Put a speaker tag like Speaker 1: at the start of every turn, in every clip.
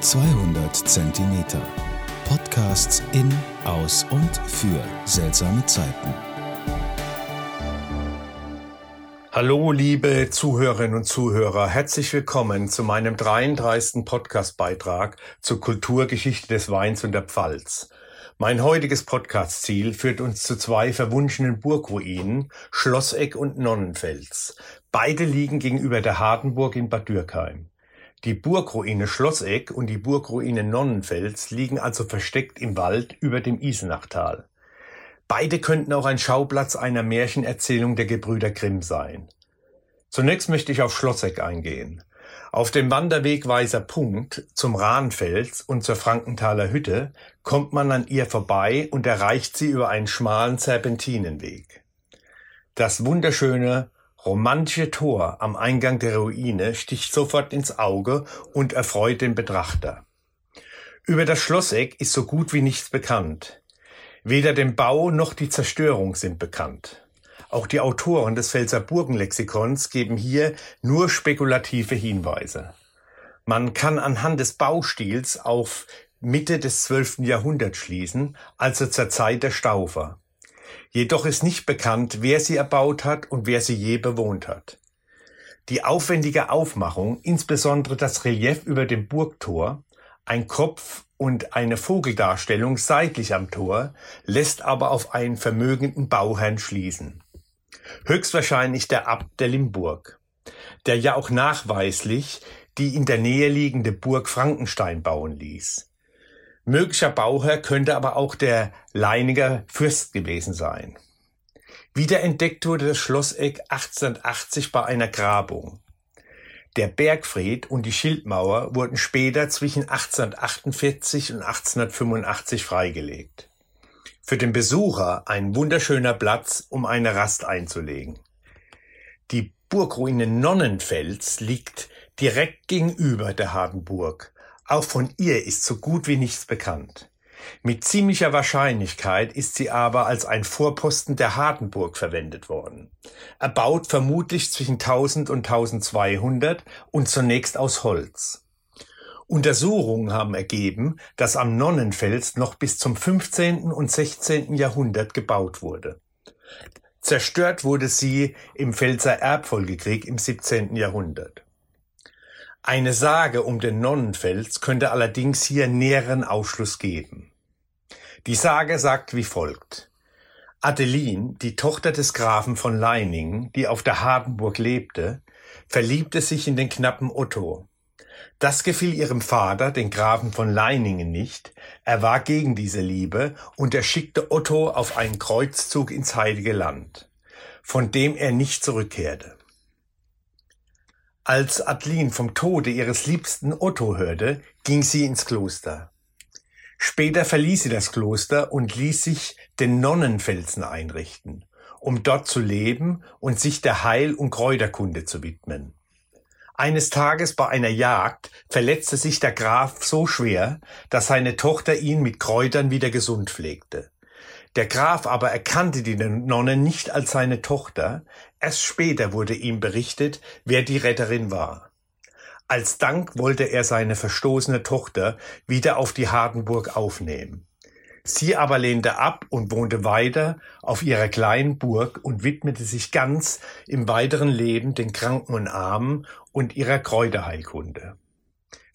Speaker 1: 200 Zentimeter. Podcasts in, aus und für seltsame Zeiten.
Speaker 2: Hallo, liebe Zuhörerinnen und Zuhörer. Herzlich willkommen zu meinem 33. Podcastbeitrag zur Kulturgeschichte des Weins und der Pfalz. Mein heutiges Podcast-Ziel führt uns zu zwei verwunschenen Burgruinen, Schlosseck und Nonnenfels. Beide liegen gegenüber der Hardenburg in Bad Dürkheim. Die Burgruine Schlosseck und die Burgruine Nonnenfels liegen also versteckt im Wald über dem Isenachtal. Beide könnten auch ein Schauplatz einer Märchenerzählung der Gebrüder Grimm sein. Zunächst möchte ich auf Schlosseck eingehen. Auf dem Wanderweg Weißer Punkt zum Rahnfels und zur Frankenthaler Hütte kommt man an ihr vorbei und erreicht sie über einen schmalen Serpentinenweg. Das wunderschöne, romantische Tor am Eingang der Ruine sticht sofort ins Auge und erfreut den Betrachter. Über das Schlosseck ist so gut wie nichts bekannt. Weder dem Bau noch die Zerstörung sind bekannt. Auch die Autoren des Pfälzer Burgenlexikons geben hier nur spekulative Hinweise. Man kann anhand des Baustils auf Mitte des 12. Jahrhunderts schließen, also zur Zeit der Staufer. Jedoch ist nicht bekannt, wer sie erbaut hat und wer sie je bewohnt hat. Die aufwendige Aufmachung, insbesondere das Relief über dem Burgtor, ein Kopf und eine Vogeldarstellung seitlich am Tor, lässt aber auf einen vermögenden Bauherrn schließen. Höchstwahrscheinlich der Abt der Limburg, der ja auch nachweislich die in der Nähe liegende Burg Frankenstein bauen ließ. Möglicher Bauherr könnte aber auch der Leiniger Fürst gewesen sein. Wiederentdeckt wurde das Schlosseck 1880 bei einer Grabung. Der Bergfried und die Schildmauer wurden später zwischen 1848 und 1885 freigelegt für den Besucher ein wunderschöner Platz, um eine Rast einzulegen. Die Burgruine Nonnenfels liegt direkt gegenüber der Hardenburg. Auch von ihr ist so gut wie nichts bekannt. Mit ziemlicher Wahrscheinlichkeit ist sie aber als ein Vorposten der Hardenburg verwendet worden. Erbaut vermutlich zwischen 1000 und 1200 und zunächst aus Holz. Untersuchungen haben ergeben, dass am Nonnenfels noch bis zum 15. und 16. Jahrhundert gebaut wurde. Zerstört wurde sie im Pfälzer Erbfolgekrieg im 17. Jahrhundert. Eine Sage um den Nonnenfels könnte allerdings hier näheren Aufschluss geben. Die Sage sagt wie folgt. Adeline, die Tochter des Grafen von Leiningen, die auf der Hardenburg lebte, verliebte sich in den Knappen Otto, das gefiel ihrem Vater, den Grafen von Leiningen, nicht. Er war gegen diese Liebe und er schickte Otto auf einen Kreuzzug ins Heilige Land, von dem er nicht zurückkehrte. Als Adeline vom Tode ihres liebsten Otto hörte, ging sie ins Kloster. Später verließ sie das Kloster und ließ sich den Nonnenfelsen einrichten, um dort zu leben und sich der Heil- und Kräuterkunde zu widmen. Eines Tages bei einer Jagd verletzte sich der Graf so schwer, dass seine Tochter ihn mit Kräutern wieder gesund pflegte. Der Graf aber erkannte die Nonne nicht als seine Tochter, erst später wurde ihm berichtet, wer die Retterin war. Als Dank wollte er seine verstoßene Tochter wieder auf die Hardenburg aufnehmen. Sie aber lehnte ab und wohnte weiter auf ihrer kleinen Burg und widmete sich ganz im weiteren Leben den Kranken und Armen und ihrer Kräuterheilkunde.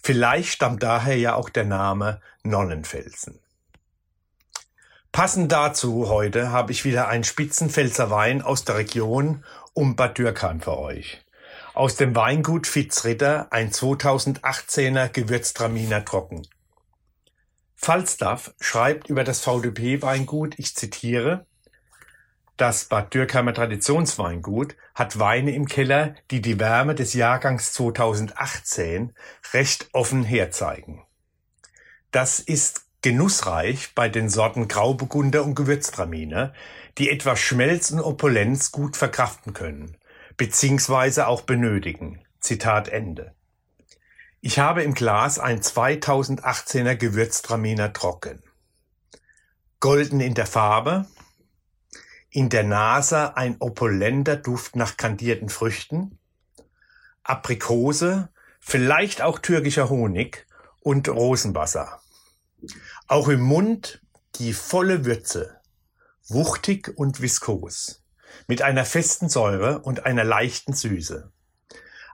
Speaker 2: Vielleicht stammt daher ja auch der Name Nonnenfelsen. Passend dazu heute habe ich wieder einen Spitzenpfälzer Wein aus der Region um Bad Dürkheim für euch. Aus dem Weingut Fitzritter ein 2018er Gewürztraminer Trocken. Falstaff schreibt über das VDP-Weingut, ich zitiere, das Bad Dürkheimer Traditionsweingut hat Weine im Keller, die die Wärme des Jahrgangs 2018 recht offen herzeigen. Das ist genussreich bei den Sorten Grauburgunder und Gewürztraminer, die etwas Schmelz und Opulenz gut verkraften können, beziehungsweise auch benötigen. Zitat Ende. Ich habe im Glas ein 2018er Gewürztraminer trocken. Golden in der Farbe, in der Nase ein opulenter Duft nach kandierten Früchten, Aprikose, vielleicht auch türkischer Honig und Rosenwasser. Auch im Mund die volle Würze, wuchtig und viskos, mit einer festen Säure und einer leichten Süße.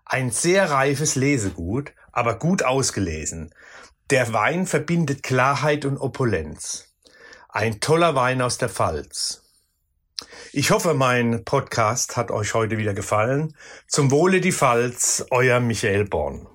Speaker 2: Ein sehr reifes Lesegut, aber gut ausgelesen. Der Wein verbindet Klarheit und Opulenz. Ein toller Wein aus der Pfalz. Ich hoffe, mein Podcast hat euch heute wieder gefallen. Zum Wohle die Pfalz, euer Michael Born.